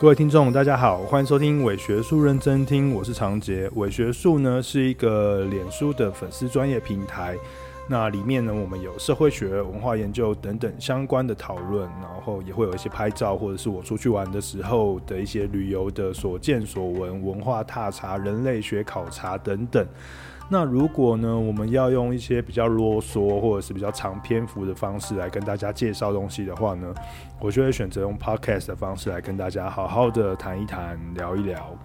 各位听众，大家好，欢迎收听伪学术认真听，我是长杰。伪学术呢是一个脸书的粉丝专业平台，那里面呢我们有社会学、文化研究等等相关的讨论，然后也会有一些拍照或者是我出去玩的时候的一些旅游的所见所闻、文化踏查、人类学考察等等。那如果呢，我们要用一些比较啰嗦或者是比较长篇幅的方式来跟大家介绍东西的话呢，我就会选择用 podcast 的方式来跟大家好好的谈一谈、聊一聊。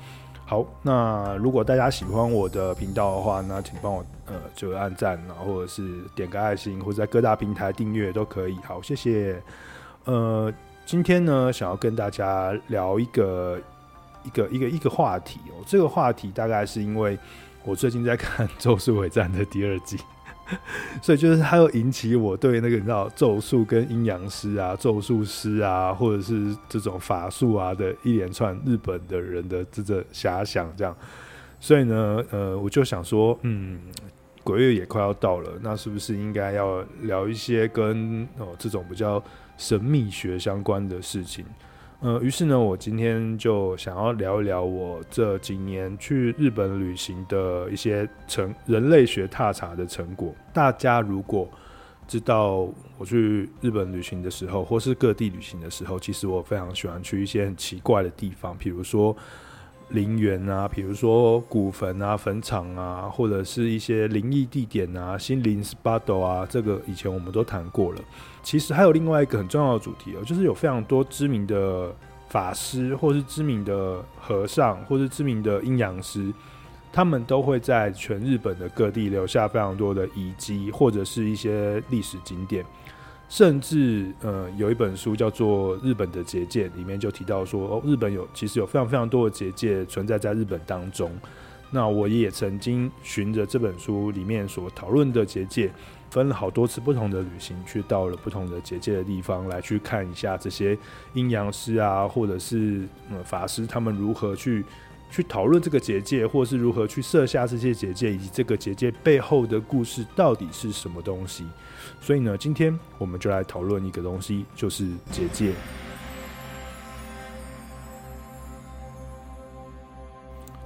好，那如果大家喜欢我的频道的话，那请帮我呃就按赞，然后或者是点个爱心，或者在各大平台订阅都可以。好，谢谢。呃，今天呢，想要跟大家聊一个一个一个一个话题哦。这个话题大概是因为。我最近在看《咒术回战》的第二季，所以就是它又引起我对那个你知道咒术跟阴阳师啊、咒术师啊，或者是这种法术啊的一连串日本的人的这个遐想，这样。所以呢，呃，我就想说，嗯，鬼月也快要到了，那是不是应该要聊一些跟哦这种比较神秘学相关的事情？呃，于是呢，我今天就想要聊一聊我这几年去日本旅行的一些成人类学踏查的成果。大家如果知道我去日本旅行的时候，或是各地旅行的时候，其实我非常喜欢去一些很奇怪的地方，比如说陵园啊，比如说古坟啊、坟场啊，或者是一些灵异地点啊、心灵 SPA 啊，这个以前我们都谈过了。其实还有另外一个很重要的主题哦，就是有非常多知名的法师，或是知名的和尚，或是知名的阴阳师，他们都会在全日本的各地留下非常多的遗迹，或者是一些历史景点。甚至呃，有一本书叫做《日本的结界》，里面就提到说，哦，日本有其实有非常非常多的结界存在在日本当中。那我也曾经循着这本书里面所讨论的结界。分了好多次不同的旅行，去到了不同的结界的地方，来去看一下这些阴阳师啊，或者是呃法师他们如何去去讨论这个结界，或是如何去设下这些结界，以及这个结界背后的故事到底是什么东西。所以呢，今天我们就来讨论一个东西，就是结界。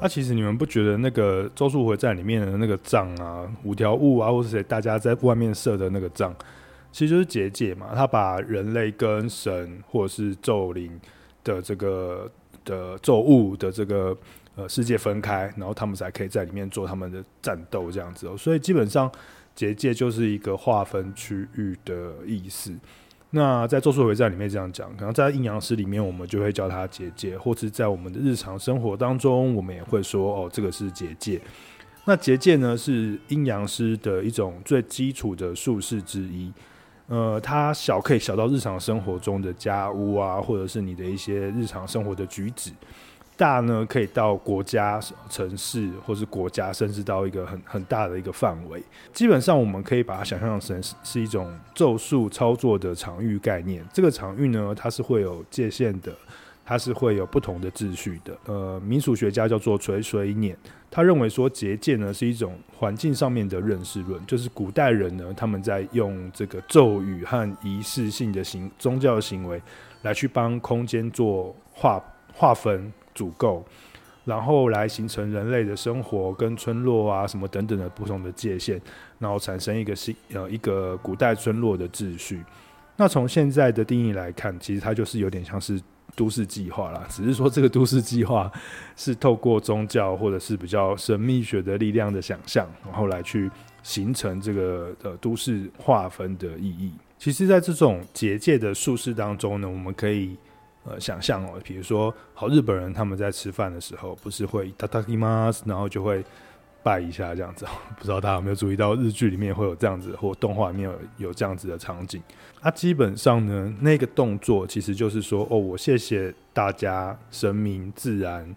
那、其实你们不觉得那个《咒术回战》里面的那个杖啊，五条悟啊，或者谁大家在外面设的那个杖，其实就是结界嘛。他把人类跟神或者是咒灵的这个的咒物的这个呃世界分开，然后他们才可以在里面做他们的战斗这样子哦。所以基本上结界就是一个划分区域的意思。那在《咒术回战》里面这样讲，可能在阴阳师里面，我们就会叫它结界，或是在我们的日常生活当中，我们也会说哦，这个是结界。那结界呢，是阴阳师的一种最基础的术式之一。呃，它小可以小到日常生活中的家务啊，或者是你的一些日常生活的举止。大呢，可以到国家、城市，或是国家，甚至到一个很很大的一个范围。基本上，我们可以把它想象成是一种咒术操作的场域概念。这个场域呢，它是会有界限的，它是会有不同的秩序的。呃，民俗学家叫做垂水碾，他认为说结界呢是一种环境上面的认识论，就是古代人呢他们在用这个咒语和仪式性的行宗教行为来去帮空间做划划分。足够，然后来形成人类的生活跟村落啊什么等等的不同的界限，然后产生一个新呃一个古代村落的秩序。那从现在的定义来看，其实它就是有点像是都市计划啦，只是说这个都市计划是透过宗教或者是比较神秘学的力量的想象，然后来去形成这个呃都市划分的意义。其实，在这种结界的术式当中呢，我们可以。呃，想象哦，比如说，好日本人他们在吃饭的时候，不是会いただきます，然后就会拜一下这样子。不知道大家有没有注意到，日剧里面会有这样子，或动画里面有有这样子的场景。它、啊、基本上呢，那个动作其实就是说，哦，我谢谢大家，神明、自然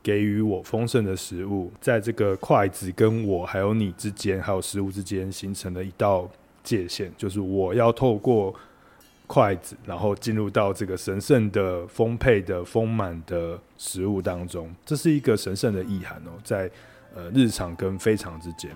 给予我丰盛的食物，在这个筷子跟我还有你之间，还有食物之间形成了一道界限，就是我要透过。 筷子，然后进入到这个神圣的、丰沛的、丰满的食物当中，这是一个神圣的意涵哦，在呃日常跟非常之间。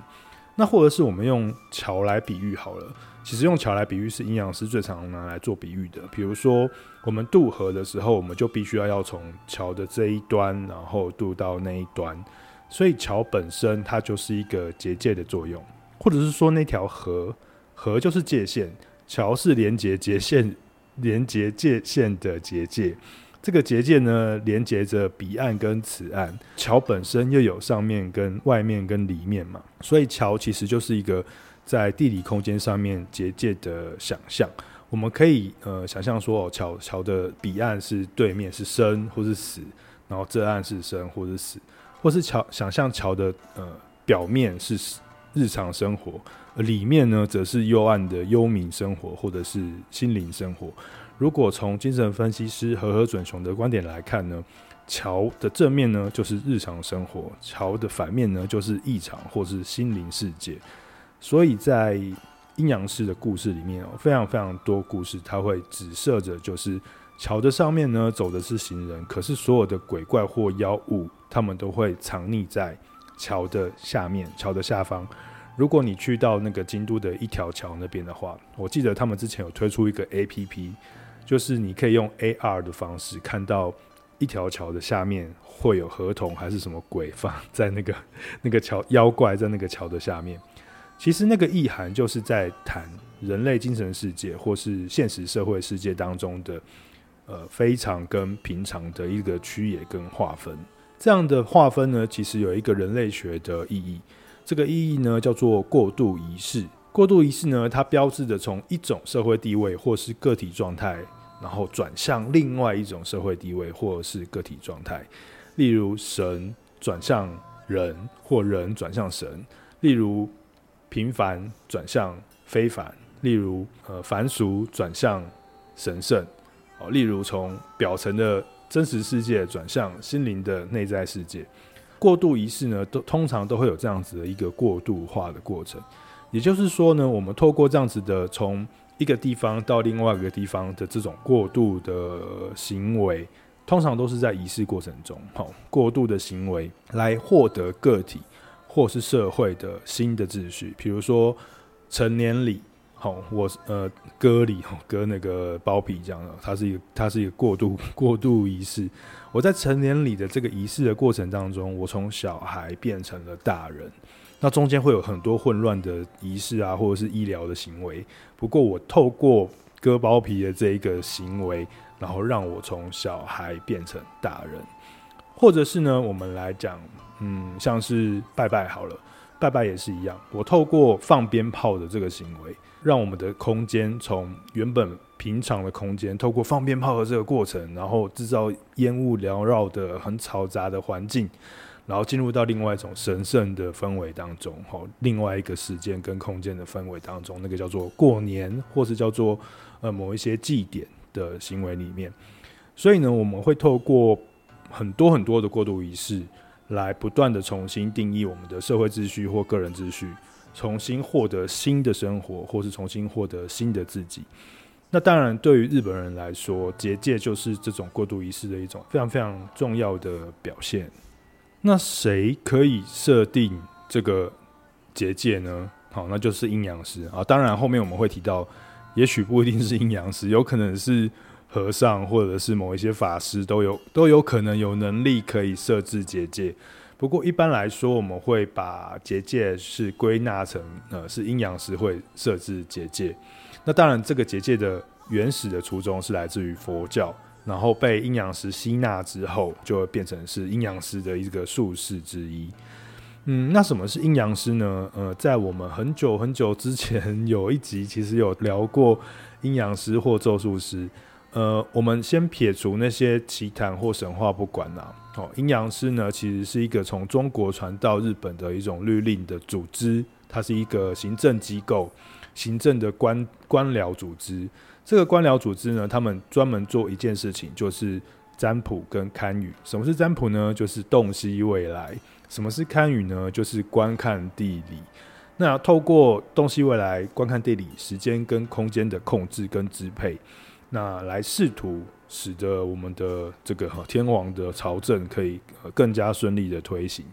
那或者是我们用桥来比喻好了，其实用桥来比喻是阴阳师最常拿来做比喻的。比如说我们渡河的时候，我们就必须要要从桥的这一端，然后渡到那一端，所以桥本身它就是一个结界的作用，或者是说那条河，河就是界限，桥是连接界限、连接界限的结界。这个结界呢，连接着彼岸跟此岸。桥本身又有上面跟外面跟里面嘛，所以桥其实就是一个在地理空间上面结界的想象。我们可以呃想象说，哦桥桥的彼岸是对面是生或是死，然后这岸是生或是死，或是桥想象桥的呃表面是日常生活，里面呢则是幽暗的幽冥生活或者是心灵生活。如果从精神分析师和和准雄的观点来看呢，桥的正面呢就是日常生活，桥的反面呢就是异常或是心灵世界。所以在阴阳师的故事里面哦，非常非常多故事，它会指涉着就是桥的上面呢走的是行人，可是所有的鬼怪或妖物，他们都会藏匿在桥的下面，桥的下方。如果你去到那个京都的一条桥那边的话，我记得他们之前有推出一个 APP。就是你可以用 AR 的方式看到一条桥的下面会有河童还是什么鬼放在那个 那个桥妖怪在那个桥的下面，其实那个意涵就是在谈人类精神世界或是现实社会世界当中的呃非常跟平常的一个区野跟划分。这样的划分呢，其实有一个人类学的意义，这个意义呢叫做过渡仪式。过渡仪式呢，它标志着从一种社会地位或是个体状态，然后转向另外一种社会地位或是个体状态。例如神转向人，或人转向神；例如平凡转向非凡；例如呃凡俗转向神圣。哦，例如从表层的真实世界转向心灵的内在世界。过渡仪式呢，都通常都会有这样子的一个过渡化的过程。也就是说呢，我们透过这样子的从一个地方到另外一个地方的这种过渡的行为，通常都是在仪式过程中，好过渡的行为来获得个体或是社会的新的秩序。比如说成年礼，好，我呃割礼，割那个包皮这样的，它是一个它是一个过渡过渡仪式。我在成年礼的这个仪式的过程当中，我从小孩变成了大人。那中间会有很多混乱的仪式啊，或者是医疗的行为。不过我透过割包皮的这一个行为，然后让我从小孩变成大人，或者是呢，我们来讲，嗯，像是拜拜好了，拜拜也是一样。我透过放鞭炮的这个行为，让我们的空间从原本平常的空间，透过放鞭炮的这个过程，然后制造烟雾缭绕的很嘈杂的环境。然后进入到另外一种神圣的氛围当中，吼，另外一个时间跟空间的氛围当中，那个叫做过年，或是叫做呃某一些祭典的行为里面。所以呢，我们会透过很多很多的过渡仪式，来不断的重新定义我们的社会秩序或个人秩序，重新获得新的生活，或是重新获得新的自己。那当然，对于日本人来说，结界就是这种过渡仪式的一种非常非常重要的表现。那谁可以设定这个结界呢？好，那就是阴阳师啊。当然，后面我们会提到，也许不一定是阴阳师，有可能是和尚或者是某一些法师，都有都有可能有能力可以设置结界。不过一般来说，我们会把结界是归纳成呃是阴阳师会设置结界。那当然，这个结界的原始的初衷是来自于佛教。然后被阴阳师吸纳之后，就会变成是阴阳师的一个术士之一。嗯，那什么是阴阳师呢？呃，在我们很久很久之前有一集，其实有聊过阴阳师或咒术师。呃，我们先撇除那些奇谈或神话不管啦。哦，阴阳师呢，其实是一个从中国传到日本的一种律令的组织，它是一个行政机构、行政的官官僚组织。这个官僚组织呢，他们专门做一件事情，就是占卜跟堪舆。什么是占卜呢？就是洞悉未来。什么是堪舆呢？就是观看地理。那透过洞悉未来、观看地理、时间跟空间的控制跟支配，那来试图使得我们的这个天皇的朝政可以更加顺利的推行。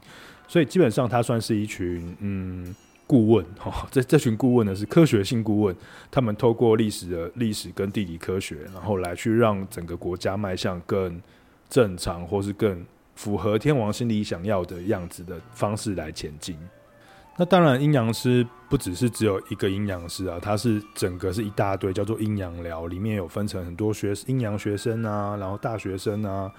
所以基本上，他算是一群嗯。顾问哈，这这群顾问呢是科学性顾问，他们透过历史的历史跟地理科学，然后来去让整个国家迈向更正常或是更符合天王心里想要的样子的方式来前进。那当然，阴阳师不只是只有一个阴阳师啊，它是整个是一大堆，叫做阴阳寮，里面有分成很多学阴阳学生啊，然后大学生啊，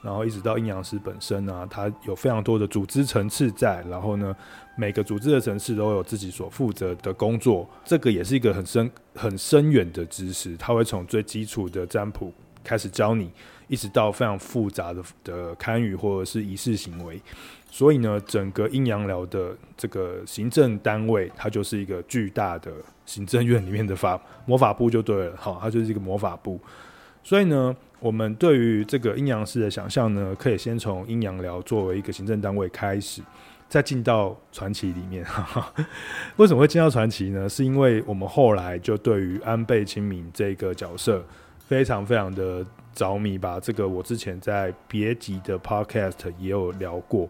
然后一直到阴阳师本身啊，他有非常多的组织层次在，然后呢，每个组织的层次都有自己所负责的工作，这个也是一个很深很深远的知识，他会从最基础的占卜开始教你，一直到非常复杂的的堪舆或者是仪式行为。所以呢，整个阴阳寮的这个行政单位，它就是一个巨大的行政院里面的法魔法部就对了，好，它就是一个魔法部。所以呢，我们对于这个阴阳师的想象呢，可以先从阴阳寮作为一个行政单位开始，再进到传奇里面。为什么会进到传奇呢？是因为我们后来就对于安倍晴明这个角色非常非常的着迷吧。这个我之前在别集的 Podcast 也有聊过。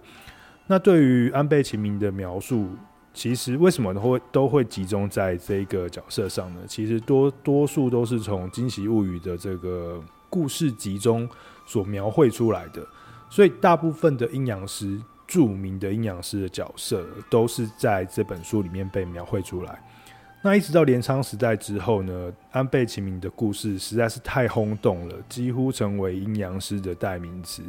那对于安倍晴明的描述，其实为什么都会都会集中在这个角色上呢？其实多多数都是从《今昔物语》的这个故事集中所描绘出来的，所以大部分的阴阳师，著名的阴阳师的角色，都是在这本书里面被描绘出来。那一直到镰仓时代之后呢，安倍晴明的故事实在是太轰动了，几乎成为阴阳师的代名词。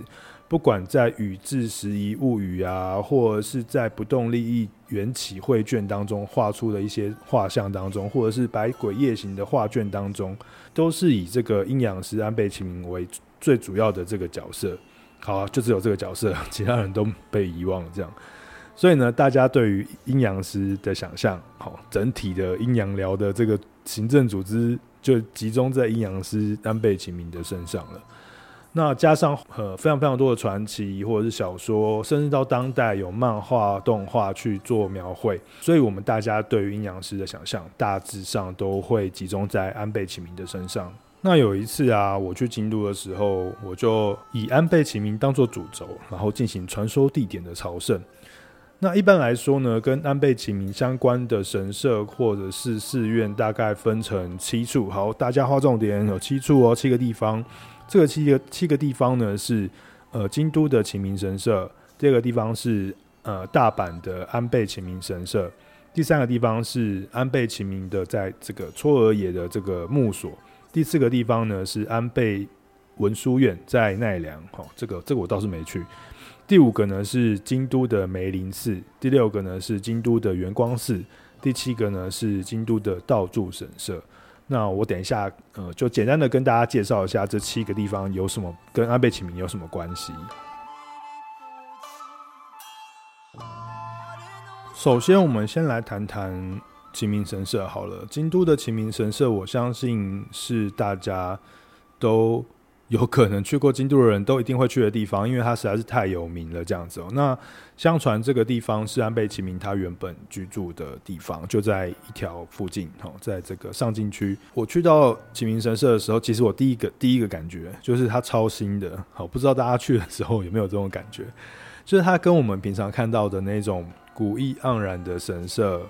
不管在《宇治时移物语》啊，或者是在《不动利益缘起绘卷》当中画出的一些画像当中，或者是《百鬼夜行》的画卷当中，都是以这个阴阳师安倍晴明为最主要的这个角色。好啊，就只有这个角色，其他人都被遗忘了。这样，所以呢，大家对于阴阳师的想象，好，整体的阴阳寮的这个行政组织就集中在阴阳师安倍晴明的身上了。那加上呃非常非常多的传奇或者是小说，甚至到当代有漫画、动画去做描绘，所以我们大家对于阴阳师的想象大致上都会集中在安倍晴明的身上。那有一次啊，我去京都的时候，我就以安倍晴明当做主轴，然后进行传说地点的朝圣。那一般来说呢，跟安倍晴明相关的神社或者是寺院，大概分成七处。好，大家划重点，有七处哦，七个地方。这个七个七个地方呢，是呃京都的晴明神社，第二个地方是呃大阪的安倍晴明神社，第三个地方是安倍晴明的在这个嵯峨野的这个墓所，第四个地方呢是安倍文书院在奈良，哦，这个这个我倒是没去，第五个呢是京都的梅林寺，第六个呢是京都的圆光寺，第七个呢是京都的道助神社。那我等一下，呃，就简单的跟大家介绍一下这七个地方有什么跟安倍晴明有什么关系。首先，我们先来谈谈晴明神社好了。京都的晴明神社，我相信是大家都。有可能去过京都的人都一定会去的地方，因为它实在是太有名了。这样子哦，那相传这个地方是安倍晴明他原本居住的地方，就在一条附近哦，在这个上京区。我去到晴明神社的时候，其实我第一个第一个感觉就是它超新的。好，不知道大家去的时候有没有这种感觉？就是它跟我们平常看到的那种古意盎然的神社。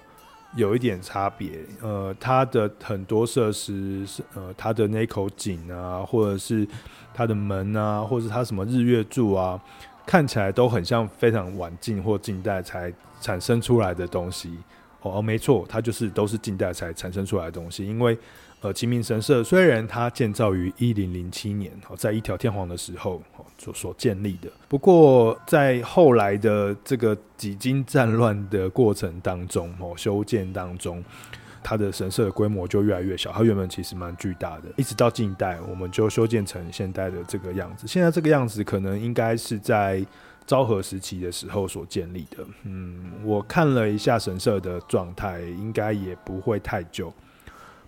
有一点差别，呃，它的很多设施是，呃，它的那口井啊，或者是它的门啊，或者是它什么日月柱啊，看起来都很像非常晚近或近代才产生出来的东西。哦，没错，它就是都是近代才产生出来的东西，因为。呃，晴明神社虽然它建造于一零零七年，哦，在一条天皇的时候，哦，所所建立的。不过在后来的这个几经战乱的过程当中，哦，修建当中，它的神社的规模就越来越小。它原本其实蛮巨大的，一直到近代，我们就修建成现在的这个样子。现在这个样子，可能应该是在昭和时期的时候所建立的。嗯，我看了一下神社的状态，应该也不会太久。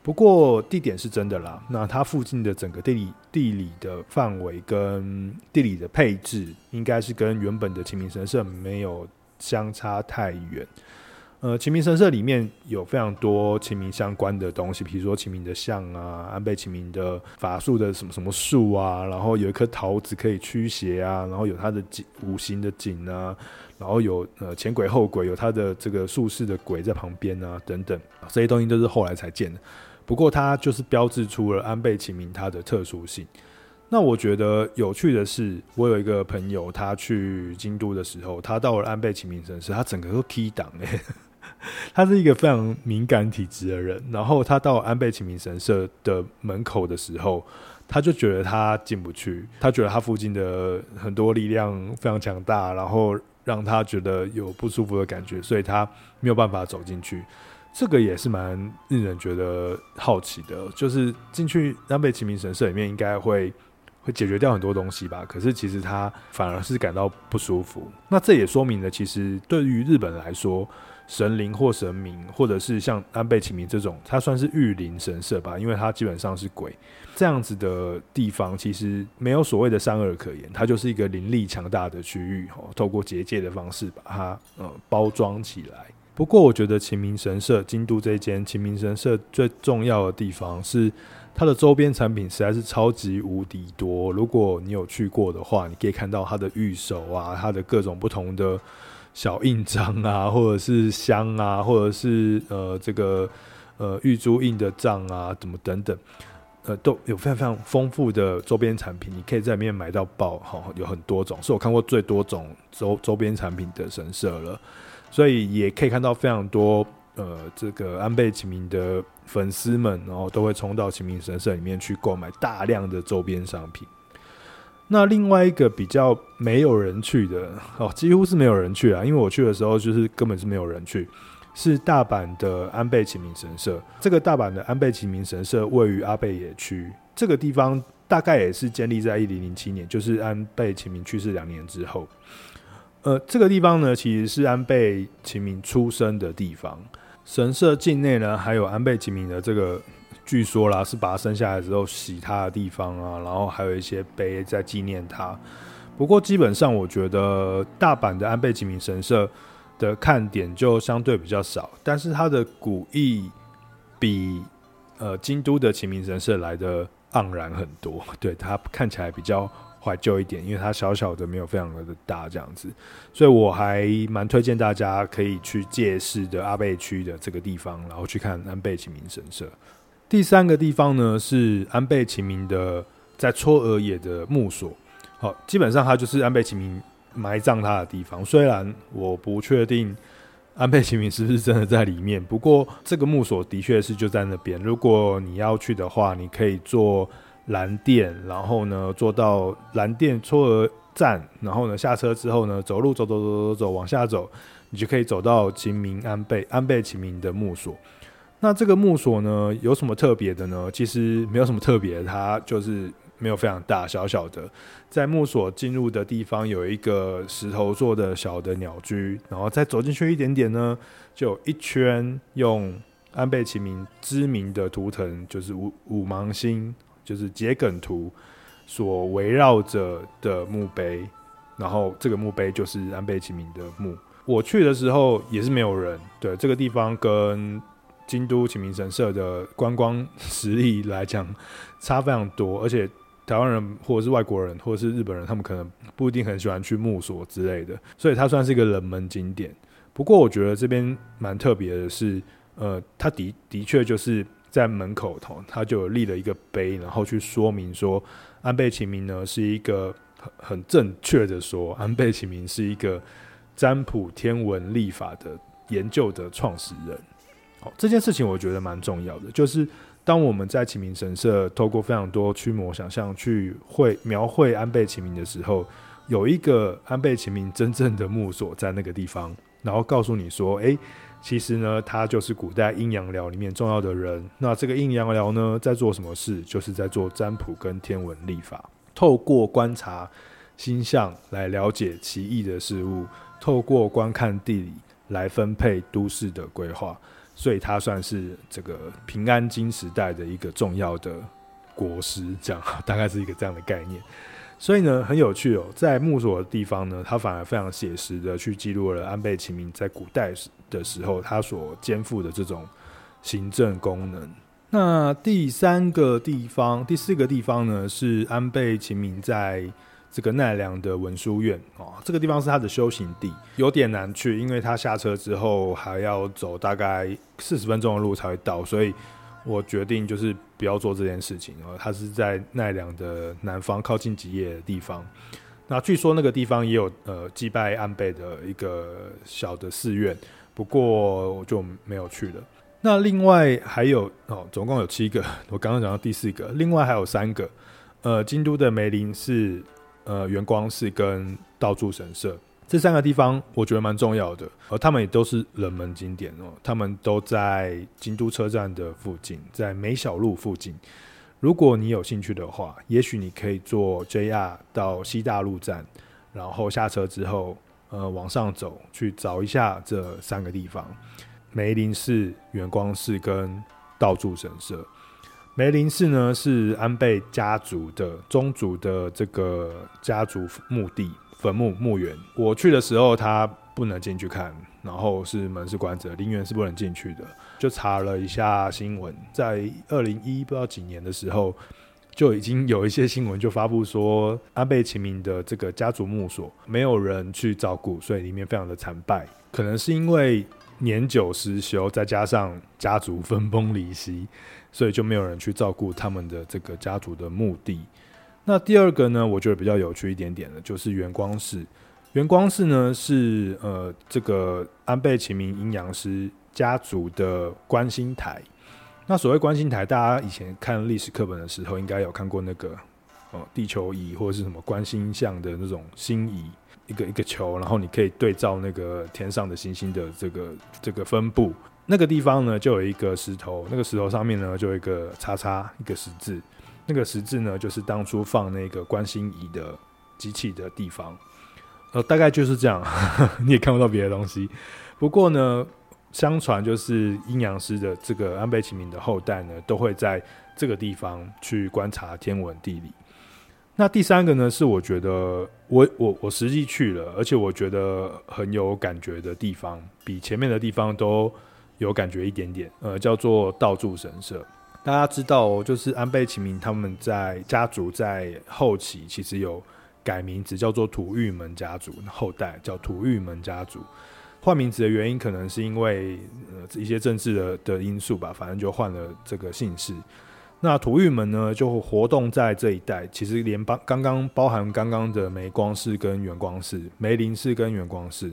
不过地点是真的啦，那它附近的整个地理地理的范围跟地理的配置，应该是跟原本的秦明神社没有相差太远。呃，秦明神社里面有非常多秦明相关的东西，比如说秦明的像啊，安倍秦明的法术的什么什么树啊，然后有一颗桃子可以驱邪啊，然后有它的井五行的井啊，然后有呃前鬼后鬼，有它的这个术士的鬼在旁边啊，等等，这些东西都是后来才建的。不过它就是标志出了安倍晴明他的特殊性。那我觉得有趣的是，我有一个朋友，他去京都的时候，他到了安倍晴明神社，他整个都 key 档哎。他是一个非常敏感体质的人，然后他到安倍晴明神社的门口的时候，他就觉得他进不去，他觉得他附近的很多力量非常强大，然后让他觉得有不舒服的感觉，所以他没有办法走进去。这个也是蛮令人觉得好奇的，就是进去安倍晴明神社里面应该会会解决掉很多东西吧，可是其实他反而是感到不舒服。那这也说明了，其实对于日本来说。神灵或神明，或者是像安倍晴明这种，它算是御灵神社吧，因为它基本上是鬼这样子的地方，其实没有所谓的善恶可言，它就是一个灵力强大的区域，哦，透过结界的方式把它呃包装起来。不过，我觉得秦明神社京都这间秦明神社最重要的地方是它的周边产品实在是超级无敌多。如果你有去过的话，你可以看到它的玉手啊，它的各种不同的。小印章啊，或者是香啊，或者是呃这个呃玉珠印的杖啊，怎么等等，呃都有非常非常丰富的周边产品，你可以在里面买到爆哈，有很多种，是我看过最多种周周边产品的神社了，所以也可以看到非常多呃这个安倍晴明的粉丝们，然后都会冲到晴明神社里面去购买大量的周边商品。那另外一个比较没有人去的哦，几乎是没有人去啊，因为我去的时候就是根本是没有人去，是大阪的安倍晴明神社。这个大阪的安倍晴明神社位于阿倍野区，这个地方大概也是建立在一零零七年，就是安倍晴明去世两年之后。呃，这个地方呢，其实是安倍晴明出生的地方。神社境内呢，还有安倍晴明的这个。据说啦，是把他生下来之后洗他的地方啊，然后还有一些碑在纪念他。不过基本上，我觉得大阪的安倍晴明神社的看点就相对比较少，但是它的古意比呃京都的晴明神社来的盎然很多。对，它看起来比较怀旧一点，因为它小小的，没有非常的大这样子，所以我还蛮推荐大家可以去借市的阿倍区的这个地方，然后去看安倍晴明神社。第三个地方呢，是安倍晴明的在嵯峨野的墓所。好，基本上它就是安倍晴明埋葬他的地方。虽然我不确定安倍晴明是不是真的在里面，不过这个墓所的确是就在那边。如果你要去的话，你可以坐蓝电，然后呢坐到蓝电嵯峨站，然后呢下车之后呢走路走走走走走往下走，你就可以走到秦明安倍安倍秦明的墓所。那这个墓所呢，有什么特别的呢？其实没有什么特别，它就是没有非常大，小小的。在墓所进入的地方有一个石头做的小的鸟居，然后再走进去一点点呢，就有一圈用安倍晴明知名的图腾，就是五五芒星，就是桔梗图所围绕着的墓碑。然后这个墓碑就是安倍晴明的墓。我去的时候也是没有人。对，这个地方跟京都晴明神社的观光实力来讲，差非常多，而且台湾人或者是外国人或者是日本人，他们可能不一定很喜欢去墓所之类的，所以它算是一个冷门景点。不过我觉得这边蛮特别的是，呃，它的的确就是在门口头，他就立了一个碑，然后去说明说安倍晴明呢是一个很很正确的说，安倍晴明是一个占卜天文历法的研究的创始人。好，这件事情我觉得蛮重要的，就是当我们在晴明神社透过非常多驱魔想象去绘描绘安倍晴明的时候，有一个安倍晴明真正的墓所在那个地方，然后告诉你说，诶，其实呢，他就是古代阴阳寮里面重要的人。那这个阴阳寮呢，在做什么事？就是在做占卜跟天文历法，透过观察星象来了解奇异的事物，透过观看地理来分配都市的规划。所以他算是这个平安京时代的一个重要的国师，这样大概是一个这样的概念。所以呢，很有趣哦，在木所的地方呢，他反而非常写实的去记录了安倍晴明在古代的时候他所肩负的这种行政功能。那第三个地方，第四个地方呢，是安倍晴明在这个奈良的文殊院哦，这个地方是他的修行地，有点难去，因为他下车之后还要走大概四十分钟的路才会到，所以。我决定就是不要做这件事情。哦，他是在奈良的南方，靠近吉野的地方。那据说那个地方也有呃祭拜安倍的一个小的寺院，不过我就没有去了。那另外还有哦，总共有七个，我刚刚讲到第四个，另外还有三个，呃，京都的梅林寺、呃，圆光寺跟道助神社。这三个地方我觉得蛮重要的，而他们也都是冷门景点哦。他们都在京都车站的附近，在梅小路附近。如果你有兴趣的话，也许你可以坐 JR 到西大路站，然后下车之后，呃，往上走去找一下这三个地方：梅林寺、圆光寺跟道助神社。梅林寺呢是安倍家族的宗族的这个家族墓地。坟墓墓园，我去的时候他不能进去看，然后是门是关着，陵园是不能进去的。就查了一下新闻，在二零一不知道几年的时候，就已经有一些新闻就发布说，安倍晴明的这个家族墓所没有人去照顾，所以里面非常的残败。可能是因为年久失修，再加上家族分崩离析，所以就没有人去照顾他们的这个家族的墓地。那第二个呢，我觉得比较有趣一点点的，就是元光寺。元光寺呢是呃这个安倍晴明阴阳师家族的观星台。那所谓观星台，大家以前看历史课本的时候，应该有看过那个、呃、地球仪或者是什么观星象的那种星仪，一个一个球，然后你可以对照那个天上的星星的这个这个分布。那个地方呢，就有一个石头，那个石头上面呢就有一个叉叉，一个十字。那个十字呢，就是当初放那个观星仪的机器的地方，呃，大概就是这样，你也看不到别的东西。不过呢，相传就是阴阳师的这个安倍晴明的后代呢，都会在这个地方去观察天文地理。那第三个呢，是我觉得我我我实际去了，而且我觉得很有感觉的地方，比前面的地方都有感觉一点点。呃，叫做道助神社。大家知道，就是安倍晴明他们在家族在后期其实有改名字，叫做土御门家族，后代叫土御门家族。换名字的原因可能是因为呃一些政治的的因素吧，反正就换了这个姓氏。那土玉门呢，就活动在这一带，其实连包刚刚包含刚刚的梅光寺跟远光寺、梅林寺跟远光寺，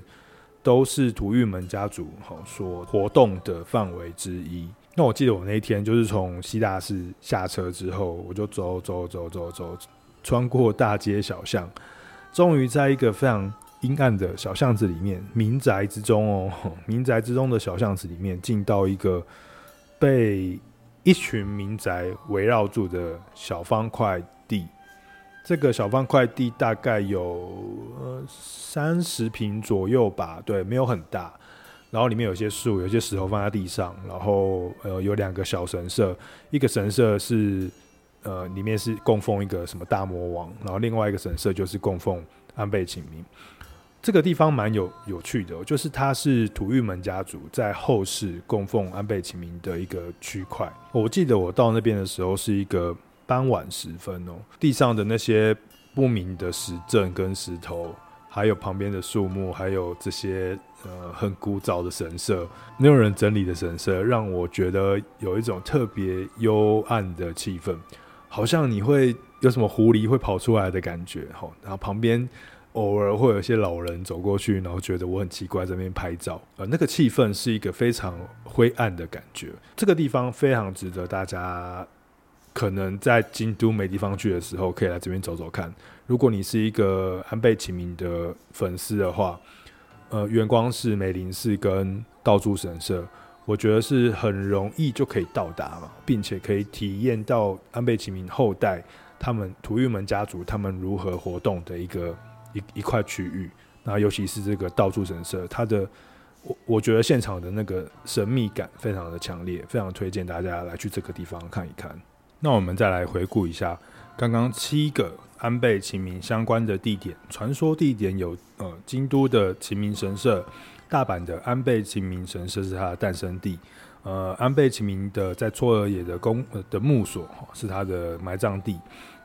都是土玉门家族好所活动的范围之一。那我记得我那一天就是从西大寺下车之后，我就走走走走走，穿过大街小巷，终于在一个非常阴暗的小巷子里面，民宅之中哦，民宅之中的小巷子里面，进到一个被一群民宅围绕住的小方块地。这个小方块地大概有三十平左右吧，对，没有很大。然后里面有些树，有些石头放在地上，然后呃有两个小神社，一个神社是呃里面是供奉一个什么大魔王，然后另外一个神社就是供奉安倍晴明。这个地方蛮有有趣的，就是它是土御门家族在后世供奉安倍晴明的一个区块。我记得我到那边的时候是一个傍晚时分哦，地上的那些不明的石阵跟石头。还有旁边的树木，还有这些呃很古早的神社，没有人整理的神社，让我觉得有一种特别幽暗的气氛，好像你会有什么狐狸会跑出来的感觉。吼，然后旁边偶尔会有一些老人走过去，然后觉得我很奇怪，在那边拍照。呃，那个气氛是一个非常灰暗的感觉。这个地方非常值得大家。可能在京都没地方去的时候，可以来这边走走看。如果你是一个安倍晴明的粉丝的话，呃，圆光寺、梅林寺跟道助神社，我觉得是很容易就可以到达嘛，并且可以体验到安倍晴明后代他们土御门家族他们如何活动的一个一一块区域。那尤其是这个道助神社，它的我我觉得现场的那个神秘感非常的强烈，非常推荐大家来去这个地方看一看。那我们再来回顾一下刚刚七个安倍晴明相关的地点，传说地点有呃京都的晴明神社，大阪的安倍晴明神社是他的诞生地，呃安倍晴明的在嵯峨野的宫、呃、的墓所是他的埋葬地，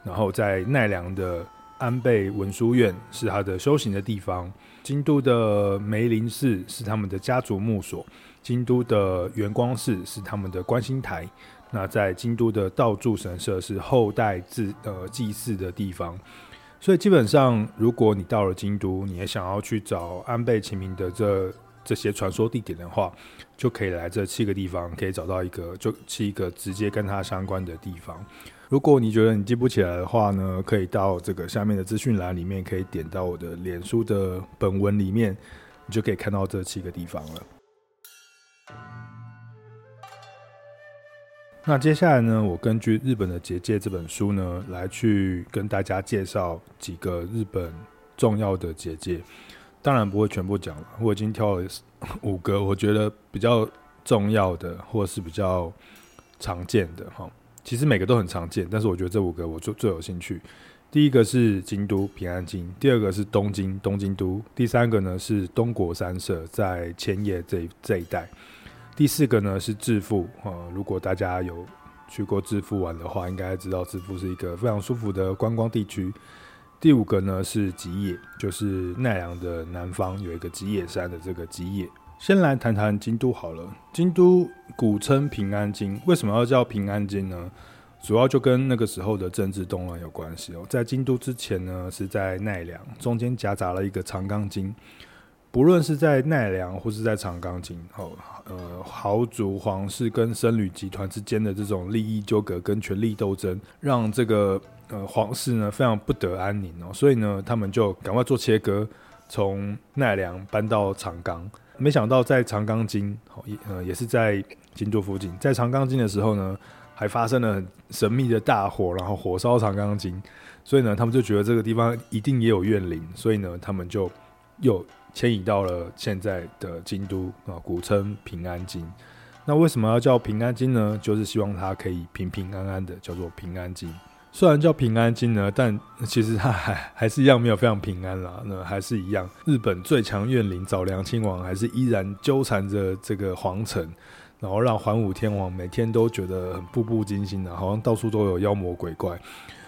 然后在奈良的安倍文书院是他的修行的地方，京都的梅林寺是他们的家族墓所，京都的圆光寺是他们的观星台。那在京都的道助神社是后代祭呃祭祀的地方，所以基本上，如果你到了京都，你也想要去找安倍晴明的这这些传说地点的话，就可以来这七个地方，可以找到一个就七个直接跟他相关的地方。如果你觉得你记不起来的话呢，可以到这个下面的资讯栏里面，可以点到我的脸书的本文里面，你就可以看到这七个地方了。那接下来呢，我根据日本的结界这本书呢，来去跟大家介绍几个日本重要的结界。当然不会全部讲了，我已经挑了五个，我觉得比较重要的，或是比较常见的哈。其实每个都很常见，但是我觉得这五个我最最有兴趣。第一个是京都平安京，第二个是东京东京都，第三个呢是东国三社在千叶这这一带。第四个呢是致富啊，如果大家有去过致富玩的话，应该知道致富是一个非常舒服的观光地区。第五个呢是吉野，就是奈良的南方有一个吉野山的这个吉野。先来谈谈京都好了，京都古称平安京，为什么要叫平安京呢？主要就跟那个时候的政治动乱有关系哦。在京都之前呢是在奈良，中间夹杂了一个长冈京。不论是在奈良或是在长冈京，哦，呃，豪族皇室跟僧侣集团之间的这种利益纠葛跟权力斗争，让这个呃皇室呢非常不得安宁哦，所以呢，他们就赶快做切割，从奈良搬到长冈。没想到在长冈京，哦，也呃也是在京都附近，在长冈京的时候呢，还发生了很神秘的大火，然后火烧长冈京，所以呢，他们就觉得这个地方一定也有怨灵，所以呢，他们就又。迁移到了现在的京都啊，古称平安京。那为什么要叫平安京呢？就是希望它可以平平安安的，叫做平安京。虽然叫平安京呢，但其实它还还是一样没有非常平安啦。那还是一样，日本最强怨灵早良亲王还是依然纠缠着这个皇城，然后让桓武天皇每天都觉得很步步惊心的，好像到处都有妖魔鬼怪。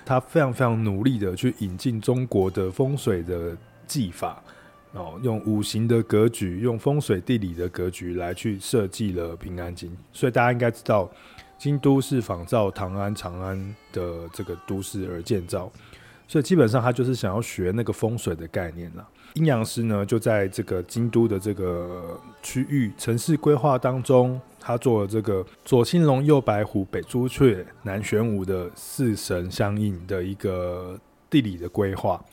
他非常非常努力的去引进中国的风水的技法。然后，用五行的格局，用风水地理的格局来去设计了平安京，所以大家应该知道，京都是仿照唐安、长安的这个都市而建造，所以基本上他就是想要学那个风水的概念了。阴阳师呢，就在这个京都的这个区域城市规划当中，他做了这个左青龙、右白虎、北朱雀、南玄武的四神相应的一个地理的规划。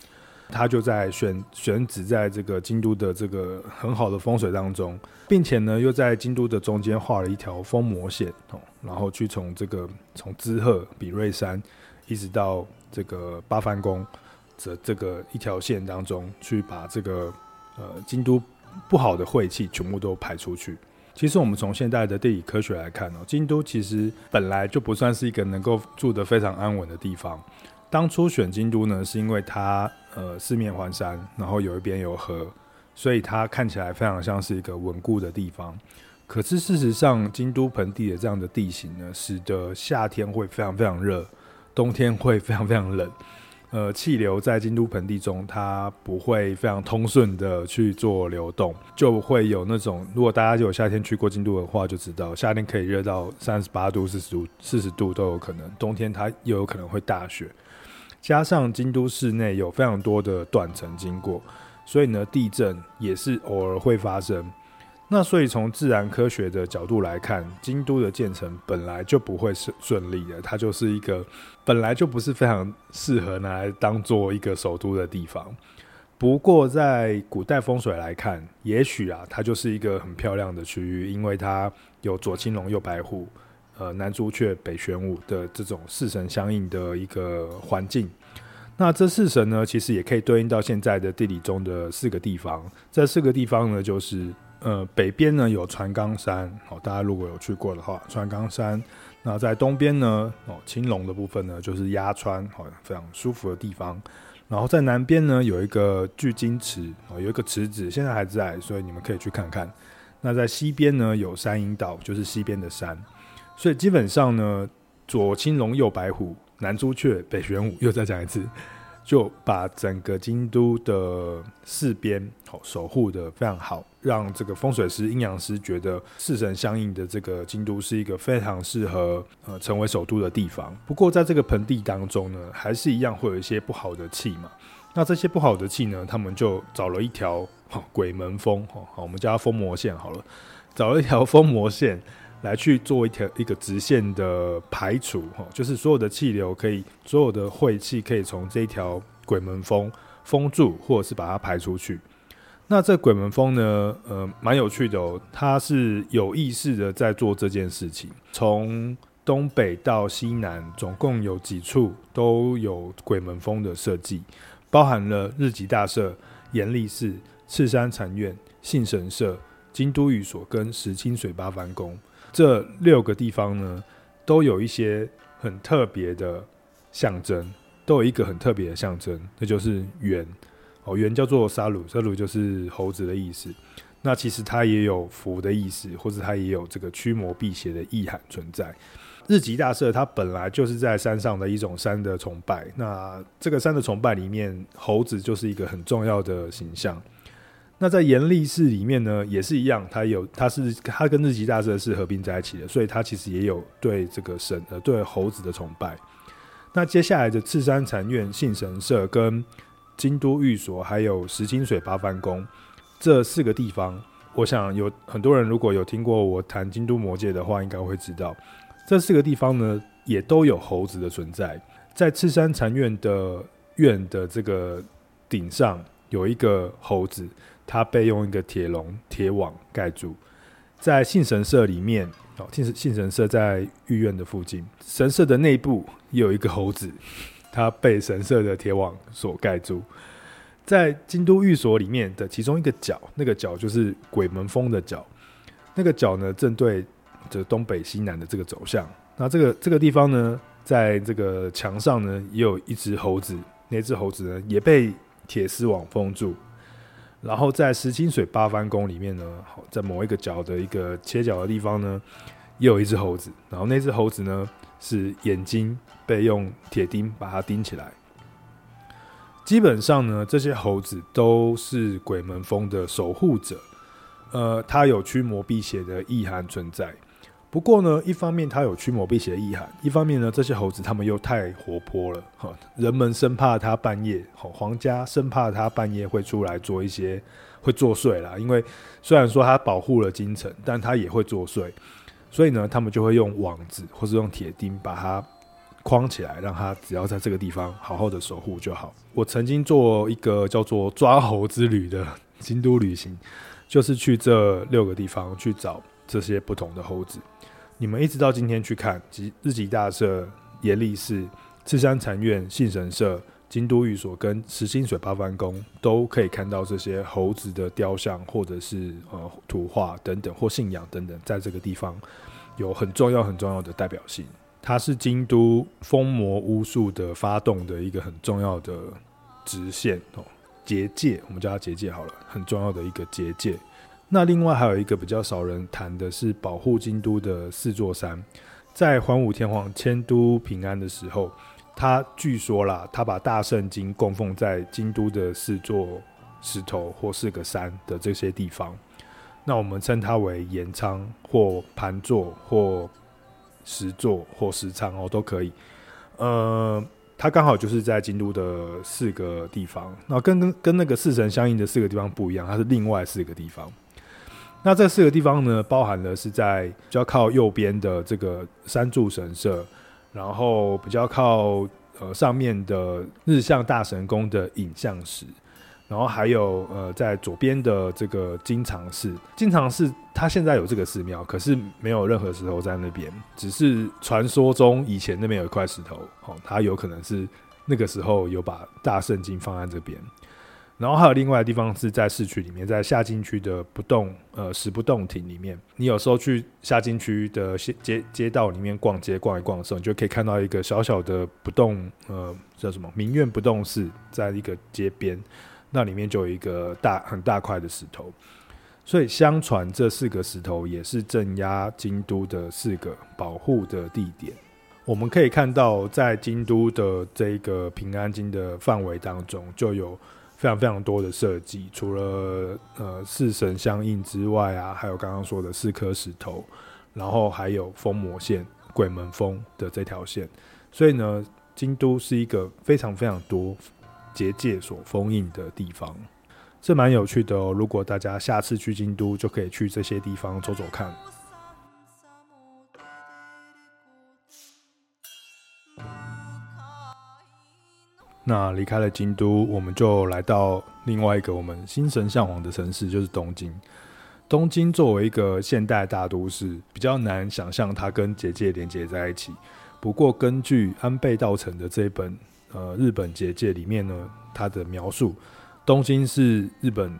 他就在选选址在这个京都的这个很好的风水当中，并且呢，又在京都的中间画了一条封魔线哦，然后去从这个从滋贺比瑞山一直到这个八幡宫这这个一条线当中去把这个呃京都不好的晦气全部都排出去。其实我们从现代的地理科学来看哦，京都其实本来就不算是一个能够住得非常安稳的地方。当初选京都呢，是因为它呃四面环山，然后有一边有河，所以它看起来非常像是一个稳固的地方。可是事实上，京都盆地的这样的地形呢，使得夏天会非常非常热，冬天会非常非常冷。呃，气流在京都盆地中，它不会非常通顺的去做流动，就会有那种，如果大家有夏天去过京都的话，就知道夏天可以热到三十八度、四十度、四十度都有可能，冬天它又有可能会大雪。加上京都市内有非常多的断层经过，所以呢，地震也是偶尔会发生。那所以从自然科学的角度来看，京都的建成本来就不会是顺利的，它就是一个本来就不是非常适合拿来当做一个首都的地方。不过在古代风水来看，也许啊，它就是一个很漂亮的区域，因为它有左青龙，右白虎。呃，南朱雀、北玄武的这种四神相应的一个环境，那这四神呢，其实也可以对应到现在的地理中的四个地方。这四个地方呢，就是呃，北边呢有船冈山，哦，大家如果有去过的话，船冈山；那在东边呢，哦，青龙的部分呢，就是鸭川，好，非常舒服的地方。然后在南边呢，有一个巨金池，哦，有一个池子，现在还在，所以你们可以去看看。那在西边呢，有山阴岛，就是西边的山。所以基本上呢，左青龙，右白虎，南朱雀，北玄武，又再讲一次。就把整个京都的四边好守护得非常好，让这个风水师、阴阳师觉得四神相应的这个京都是一个非常适合呃成为首都的地方。不过在这个盆地当中呢，还是一样会有一些不好的气嘛。那这些不好的气呢，他们就找了一条鬼门风，好，我们叫它封魔线好了，找了一条封魔线。来去做一条一个直线的排除，哈，就是所有的气流可以，所有的晦气可以从这一条鬼门封封住，或者是把它排出去。那这鬼门封呢，呃，蛮有趣的哦，它是有意识的在做这件事情。从东北到西南，总共有几处都有鬼门封的设计，包含了日吉大社、延历寺、赤山禅院、信神社、京都御所跟石清水八幡宫。这六个地方呢，都有一些很特别的象征，都有一个很特别的象征，那就是猿哦，猿叫做沙鲁，沙鲁就是猴子的意思。那其实它也有福的意思，或者它也有这个驱魔辟邪的意涵存在。日吉大社它本来就是在山上的一种山的崇拜，那这个山的崇拜里面，猴子就是一个很重要的形象。那在延历寺里面呢，也是一样，它有，它是它跟日吉大社是合并在一起的，所以它其实也有对这个神呃对猴子的崇拜。那接下来的赤山禅院、信神社跟京都御所，还有石清水八幡宫这四个地方，我想有很多人如果有听过我谈京都魔界的话，应该会知道这四个地方呢也都有猴子的存在。在赤山禅院的院的这个顶上有一个猴子。它被用一个铁笼、铁网盖住，在信神社里面，哦，信信神社在御苑的附近，神社的内部也有一个猴子，它被神社的铁网所盖住。在京都御所里面的其中一个角，那个角就是鬼门封的角，那个角呢正对着东北西南的这个走向。那这个这个地方呢，在这个墙上呢也有一只猴子，那只猴子呢也被铁丝网封住。然后在石清水八幡宫里面呢，好，在某一个角的一个切角的地方呢，也有一只猴子。然后那只猴子呢，是眼睛被用铁钉把它钉起来。基本上呢，这些猴子都是鬼门峰的守护者，呃，它有驱魔辟邪的意涵存在。不过呢，一方面它有驱魔辟邪的意涵，一方面呢，这些猴子他们又太活泼了，哈，人们生怕它半夜，皇家生怕它半夜会出来做一些会作祟啦。因为虽然说它保护了京城，但它也会作祟，所以呢，他们就会用网子或是用铁钉把它框起来，让它只要在这个地方好好的守护就好。我曾经做一个叫做抓猴之旅的京都旅行，就是去这六个地方去找这些不同的猴子。你们一直到今天去看，吉日吉大社、延历寺、赤山禅院、信神社、京都御所跟石清水八幡宫，都可以看到这些猴子的雕像，或者是呃图画等等，或信仰等等，在这个地方有很重要、很重要的代表性。它是京都封魔巫术的发动的一个很重要的直线哦，结界，我们叫它结界好了，很重要的一个结界。那另外还有一个比较少人谈的是保护京都的四座山，在桓武天皇迁都平安的时候，他据说啦，他把大圣经供奉在京都的四座石头或四个山的这些地方，那我们称它为岩仓或盘座或石座或石仓哦，都可以。呃，它刚好就是在京都的四个地方，那跟跟跟那个四神相应的四个地方不一样，它是另外四个地方。那这四个地方呢，包含了是在比较靠右边的这个三柱神社，然后比较靠呃上面的日向大神宫的影像石，然后还有呃在左边的这个金藏寺。金藏寺它现在有这个寺庙，可是没有任何石头在那边，只是传说中以前那边有一块石头，哦，它有可能是那个时候有把大圣经放在这边。然后还有另外的地方是在市区里面，在夏津区的不动呃石不动亭里面。你有时候去夏津区的街街道里面逛街逛一逛的时候，你就可以看到一个小小的不动呃叫什么明苑不动寺，在一个街边，那里面就有一个大很大块的石头。所以相传这四个石头也是镇压京都的四个保护的地点。我们可以看到，在京都的这个平安京的范围当中，就有。非常非常多的设计，除了呃四神相应之外啊，还有刚刚说的四颗石头，然后还有封魔线、鬼门封的这条线，所以呢，京都是一个非常非常多结界所封印的地方，这蛮有趣的哦。如果大家下次去京都，就可以去这些地方走走看。那离开了京都，我们就来到另外一个我们心神向往的城市，就是东京。东京作为一个现代大都市，比较难想象它跟结界连接在一起。不过，根据安倍道成的这本呃日本结界里面呢，它的描述，东京是日本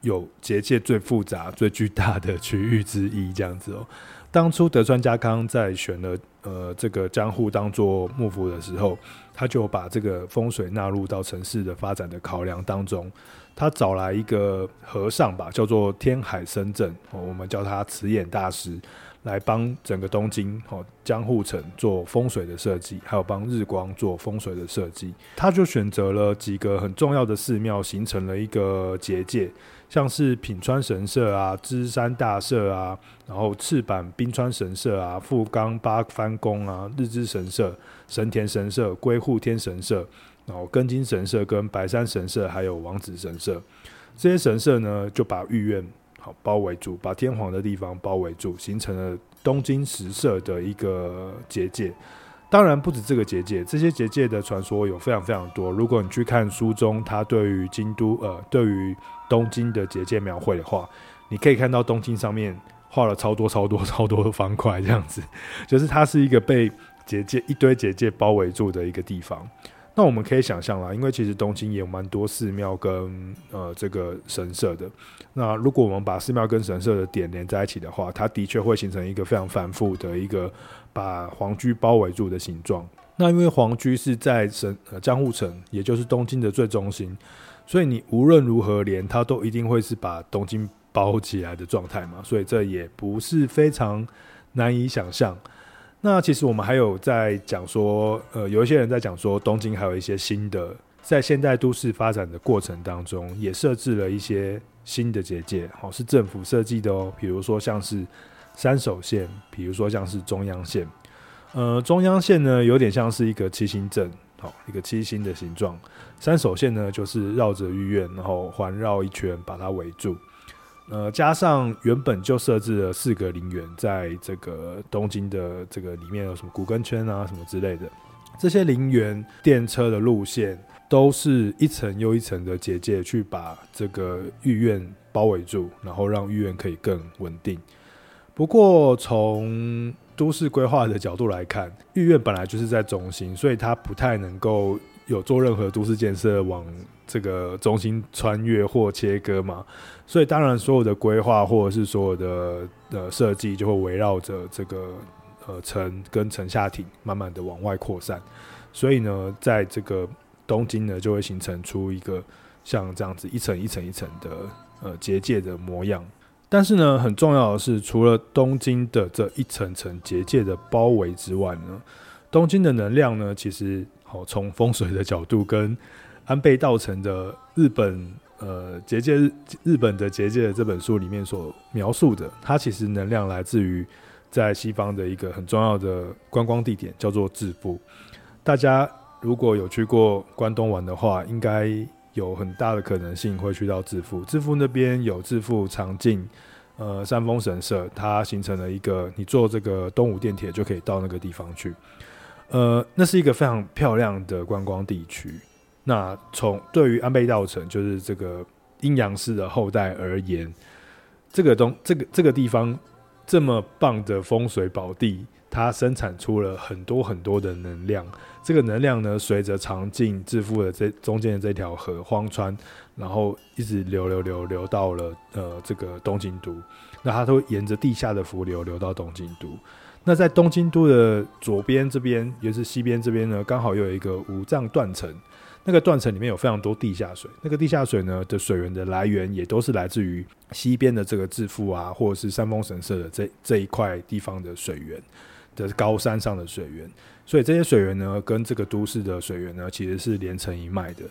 有结界最复杂、最巨大的区域之一，这样子哦。当初德川家康在选了呃这个江户当做幕府的时候，他就把这个风水纳入到城市的发展的考量当中。他找来一个和尚吧，叫做天海僧正，我们叫他慈眼大师，来帮整个东京哦江户城做风水的设计，还有帮日光做风水的设计。他就选择了几个很重要的寺庙，形成了一个结界。像是品川神社啊、芝山大社啊，然后赤坂冰川神社啊、富冈八幡宫啊、日之神社、神田神社、归户天神社，然后根津神社跟白山神社，还有王子神社，这些神社呢，就把御苑好包围住，把天皇的地方包围住，形成了东京十社的一个结界。当然不止这个结界，这些结界的传说有非常非常多。如果你去看书中，它对于京都呃，对于东京的结界描绘的话，你可以看到东京上面画了超多超多超多的方块，这样子，就是它是一个被结界一堆结界包围住的一个地方。那我们可以想象啦，因为其实东京也有蛮多寺庙跟呃这个神社的。那如果我们把寺庙跟神社的点连在一起的话，它的确会形成一个非常繁复的一个把皇居包围住的形状。那因为皇居是在神呃江户城，也就是东京的最中心，所以你无论如何连它都一定会是把东京包起来的状态嘛。所以这也不是非常难以想象。那其实我们还有在讲说，呃，有一些人在讲说，东京还有一些新的，在现代都市发展的过程当中，也设置了一些新的结界，好，是政府设计的哦。比如说像是三手线，比如说像是中央线，呃，中央线呢有点像是一个七星阵，好，一个七星的形状。三手线呢就是绕着御苑，然后环绕一圈，把它围住。呃，加上原本就设置了四个陵园，在这个东京的这个里面有什么古根圈啊什么之类的，这些陵园电车的路线都是一层又一层的结界，去把这个御苑包围住，然后让御苑可以更稳定。不过从都市规划的角度来看，御苑本来就是在中心，所以它不太能够有做任何都市建设往这个中心穿越或切割嘛。所以当然，所有的规划或者是所有的呃设计，就会围绕着这个呃城跟城下町慢慢的往外扩散。所以呢，在这个东京呢，就会形成出一个像这样子一层一层一层的呃结界的模样。但是呢，很重要的是，除了东京的这一层层结界的包围之外呢，东京的能量呢，其实好从风水的角度跟安倍道成的日本。呃，结界日日本的结界的这本书里面所描述的，它其实能量来自于在西方的一个很重要的观光地点，叫做秩父。大家如果有去过关东玩的话，应该有很大的可能性会去到致富。致富那边有致富长镜呃山峰神社，它形成了一个，你坐这个东武电铁就可以到那个地方去。呃，那是一个非常漂亮的观光地区。那从对于安倍道成就是这个阴阳师的后代而言，这个东这个这个地方这么棒的风水宝地，它生产出了很多很多的能量。这个能量呢，随着长镜自富的这中间的这条河荒川，然后一直流流流流到了呃这个东京都。那它都沿着地下的伏流流到东京都。那在东京都的左边这边，也是西边这边呢，刚好又有一个五藏断层。那个断层里面有非常多地下水，那个地下水呢的水源的来源也都是来自于西边的这个自富啊，或者是三峰神社的这这一块地方的水源的高山上的水源，所以这些水源呢跟这个都市的水源呢其实是连成一脉的。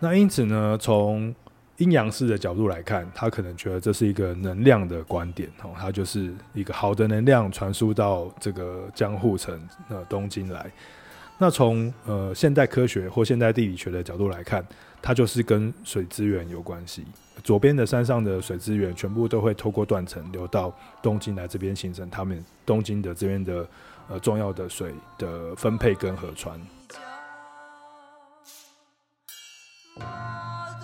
那因此呢，从阴阳师的角度来看，他可能觉得这是一个能量的观点哦，它就是一个好的能量传输到这个江户城呃东京来。那从呃现代科学或现代地理学的角度来看，它就是跟水资源有关系。左边的山上的水资源全部都会透过断层流到东京来这边，形成他们东京的这边的呃重要的水的分配跟河川。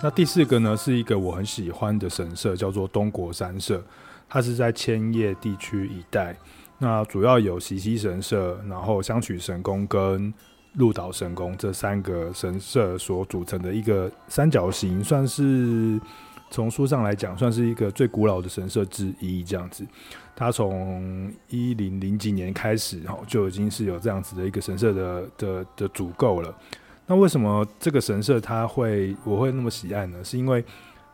那第四个呢，是一个我很喜欢的神社，叫做东国山社，它是在千叶地区一带。那主要有袭溪神社，然后香取神宫跟鹿岛神宫这三个神社所组成的一个三角形，算是从书上来讲，算是一个最古老的神社之一。这样子，它从一零零几年开始，哈，就已经是有这样子的一个神社的的的足够了。那为什么这个神社它会我会那么喜爱呢？是因为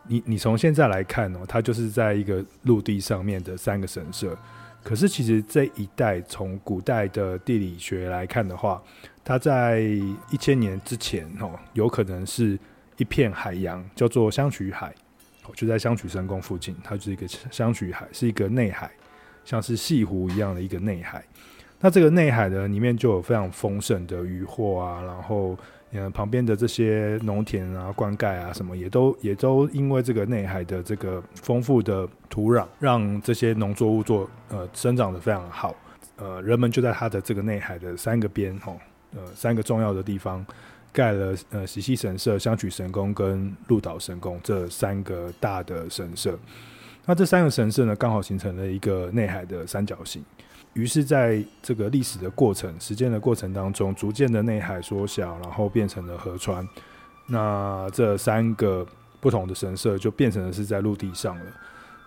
你你从现在来看哦，它就是在一个陆地上面的三个神社。可是，其实这一带从古代的地理学来看的话，它在一千年之前哦，有可能是一片海洋，叫做香渠海，就在香取神宫附近，它就是一个香取海，是一个内海，像是西湖一样的一个内海。那这个内海呢，里面就有非常丰盛的渔获啊，然后。嗯，旁边的这些农田啊、灌溉啊，什么也都也都因为这个内海的这个丰富的土壤，让这些农作物做呃生长得非常好。呃，人们就在它的这个内海的三个边吼，呃，三个重要的地方盖了呃袭溪神社、香取神宫跟鹿岛神宫这三个大的神社。那这三个神社呢，刚好形成了一个内海的三角形。于是，在这个历史的过程、时间的过程当中，逐渐的内海缩小，然后变成了河川。那这三个不同的神社就变成了是在陆地上了。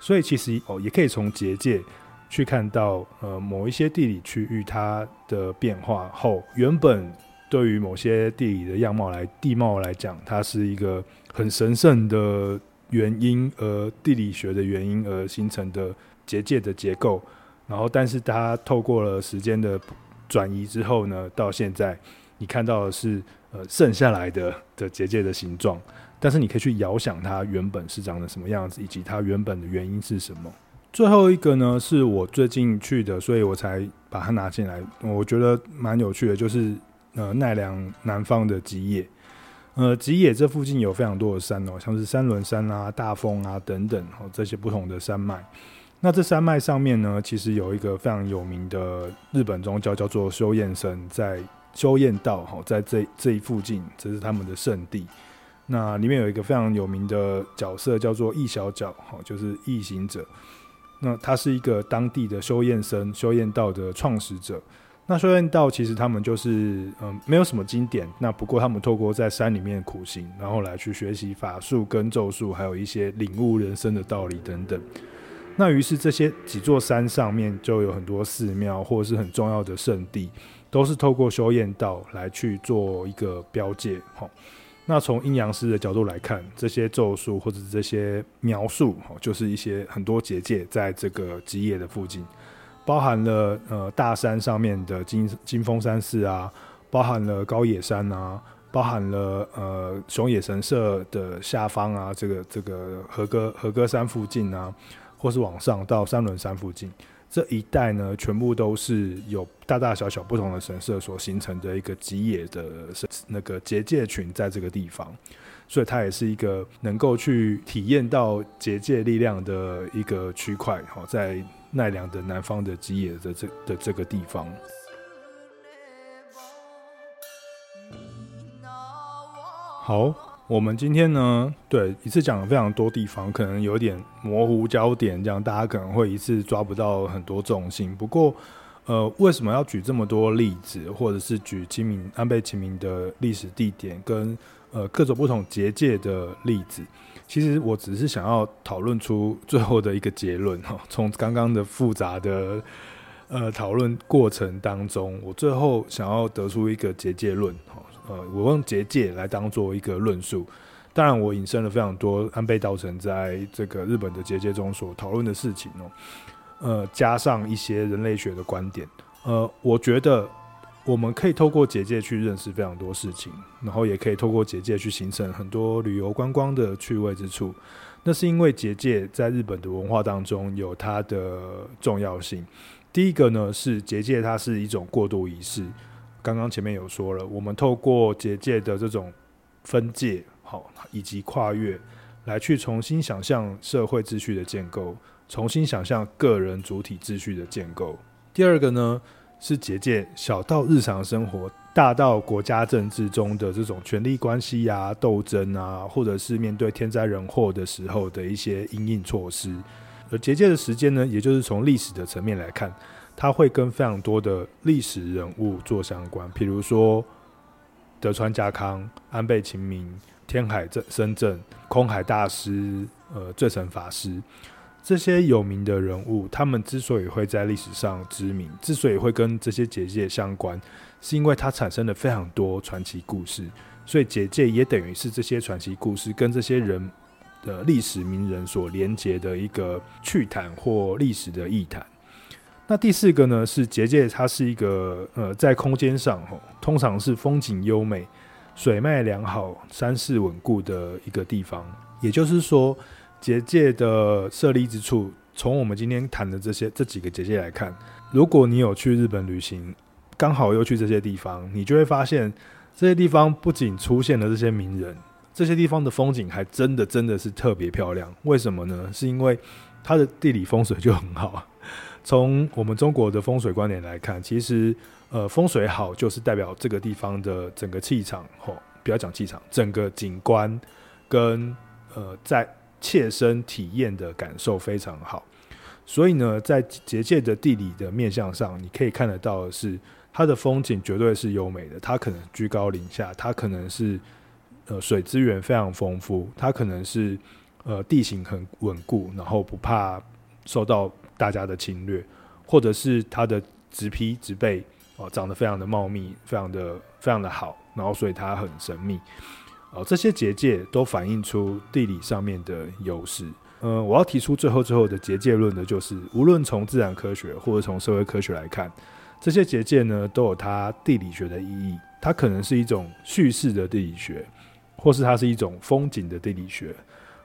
所以，其实哦，也可以从结界去看到，呃，某一些地理区域它的变化后，原本对于某些地理的样貌来地貌来讲，它是一个很神圣的原因，而地理学的原因而形成的结界的结构。然后，但是它透过了时间的转移之后呢，到现在你看到的是呃剩下来的的结界的形状，但是你可以去遥想它原本是长得什么样子，以及它原本的原因是什么。最后一个呢，是我最近去的，所以我才把它拿进来。我觉得蛮有趣的，就是呃奈良南方的吉野，呃吉野这附近有非常多的山哦，像是三轮山啊、大峰啊等等哦，这些不同的山脉。那这山脉上面呢，其实有一个非常有名的日本宗教，叫做修验神，在修验道哈，在这这一附近，这是他们的圣地。那里面有一个非常有名的角色，叫做异小角哈，就是异行者。那他是一个当地的修验神、修验道的创始者。那修验道其实他们就是嗯，没有什么经典。那不过他们透过在山里面苦行，然后来去学习法术跟咒术，还有一些领悟人生的道理等等。那于是这些几座山上面就有很多寺庙，或者是很重要的圣地，都是透过修验道来去做一个标记。那从阴阳师的角度来看，这些咒术或者这些描述，就是一些很多结界在这个吉野的附近，包含了呃大山上面的金金峰山寺啊，包含了高野山啊，包含了呃熊野神社的下方啊，这个这个和歌和歌山附近啊。或是往上到三轮山附近这一带呢，全部都是有大大小小不同的神社所形成的一个吉野的那个结界群，在这个地方，所以它也是一个能够去体验到结界力量的一个区块。好，在奈良的南方的吉野的这的这个地方。好。我们今天呢，对，一次讲了非常多地方，可能有点模糊焦点，这样大家可能会一次抓不到很多重心。不过，呃，为什么要举这么多例子，或者是举清明安倍晴明的历史地点跟呃各种不同结界的例子？其实我只是想要讨论出最后的一个结论哈。从刚刚的复杂的呃讨论过程当中，我最后想要得出一个结界论哈。呃，我用结界来当做一个论述。当然，我引申了非常多安倍道成在这个日本的结界中所讨论的事情哦。呃，加上一些人类学的观点，呃，我觉得我们可以透过结界去认识非常多事情，然后也可以透过结界去形成很多旅游观光的趣味之处。那是因为结界在日本的文化当中有它的重要性。第一个呢，是结界它是一种过渡仪式。刚刚前面有说了，我们透过结界的这种分界，好，以及跨越，来去重新想象社会秩序的建构。重新想象个人主体秩序的建构。第二个呢，是结界，小到日常生活，大到国家政治中的这种权力关系啊、斗争啊，或者是面对天灾人祸的时候的一些应应措施。而结界的时间呢，也就是从历史的层面来看，它会跟非常多的历史人物做相关，比如说德川家康、安倍晴明、天海正深正、空海大师、呃，醉神法师。这些有名的人物，他们之所以会在历史上知名，之所以会跟这些结界相关，是因为它产生了非常多传奇故事，所以结界也等于是这些传奇故事跟这些人的历史名人所连接的一个趣谈或历史的议谈。那第四个呢，是结界，它是一个呃，在空间上，通常是风景优美、水脉良好、山势稳固的一个地方，也就是说。结界的设立之处，从我们今天谈的这些这几个结界来看，如果你有去日本旅行，刚好又去这些地方，你就会发现这些地方不仅出现了这些名人，这些地方的风景还真的真的是特别漂亮。为什么呢？是因为它的地理风水就很好。从我们中国的风水观点来看，其实呃风水好就是代表这个地方的整个气场，吼，不要讲气场，整个景观跟呃在。切身体验的感受非常好，所以呢，在结界的地理的面向上，你可以看得到的是，它的风景绝对是优美的。它可能居高临下，它可能是呃水资源非常丰富，它可能是呃地形很稳固，然后不怕受到大家的侵略，或者是它的植被植被哦长得非常的茂密，非常的非常的好，然后所以它很神秘。哦，这些结界都反映出地理上面的优势。嗯，我要提出最后最后的结界论的就是，无论从自然科学或者从社会科学来看，这些结界呢都有它地理学的意义。它可能是一种叙事的地理学，或是它是一种风景的地理学，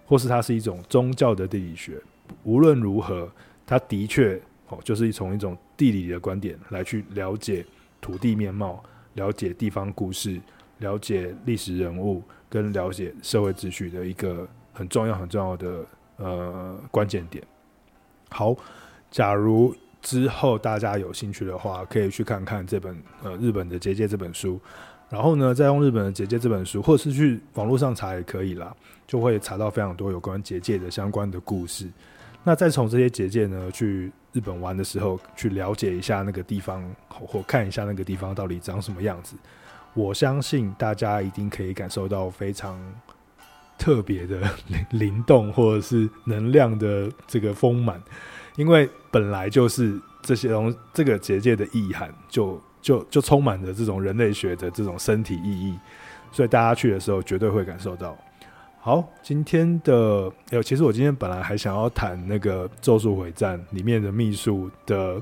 或是它是一种宗教的地理学。无论如何，它的确哦，就是从一种地理的观点来去了解土地面貌，了解地方故事。了解历史人物跟了解社会秩序的一个很重要很重要的呃关键点。好，假如之后大家有兴趣的话，可以去看看这本呃日本的结界这本书，然后呢，再用日本的结界这本书，或者是去网络上查也可以啦，就会查到非常多有关结界的相关的故事。那再从这些结界呢，去日本玩的时候，去了解一下那个地方，或看一下那个地方到底长什么样子。我相信大家一定可以感受到非常特别的 灵动或者是能量的这个丰满，因为本来就是这些东这个结界的意涵就就就充满着这种人类学的这种身体意义，所以大家去的时候绝对会感受到。好，今天的，其实我今天本来还想要谈那个《咒术回战》里面的秘术的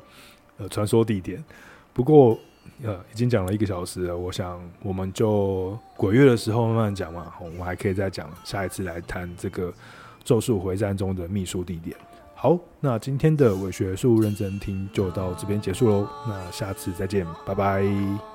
呃传说地点，不过。呃，已经讲了一个小时了，我想我们就鬼月的时候慢慢讲嘛，我们还可以再讲，下一次来谈这个咒术回战中的秘术地点。好，那今天的伪学术认真听就到这边结束喽，那下次再见，拜拜。